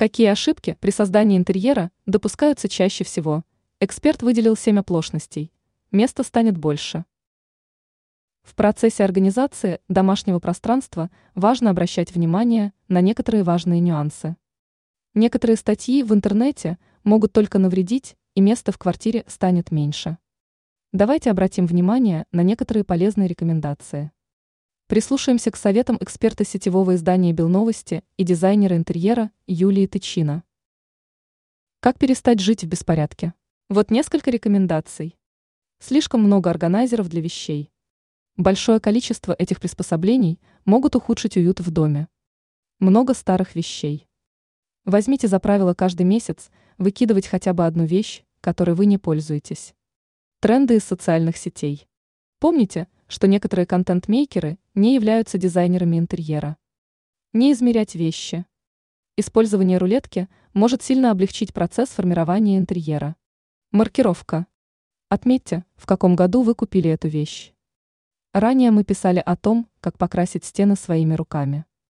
Какие ошибки при создании интерьера допускаются чаще всего? Эксперт выделил 7 оплошностей. Места станет больше. В процессе организации домашнего пространства важно обращать внимание на некоторые важные нюансы. Некоторые статьи в интернете могут только навредить, и места в квартире станет меньше. Давайте обратим внимание на некоторые полезные рекомендации. Прислушаемся к советам эксперта сетевого издания «Белновости» и дизайнера интерьера Юлии Тычина. Как перестать жить в беспорядке? Вот несколько рекомендаций. Слишком много органайзеров для вещей. Большое количество этих приспособлений могут ухудшить уют в доме. Много старых вещей. Возьмите за правило каждый месяц выкидывать хотя бы одну вещь, которой вы не пользуетесь. Тренды из социальных сетей. Помните, что некоторые контент-мейкеры не являются дизайнерами интерьера. Не измерять вещи. Использование рулетки может сильно облегчить процесс формирования интерьера. Маркировка. Отметьте, в каком году вы купили эту вещь. Ранее мы писали о том, как покрасить стены своими руками.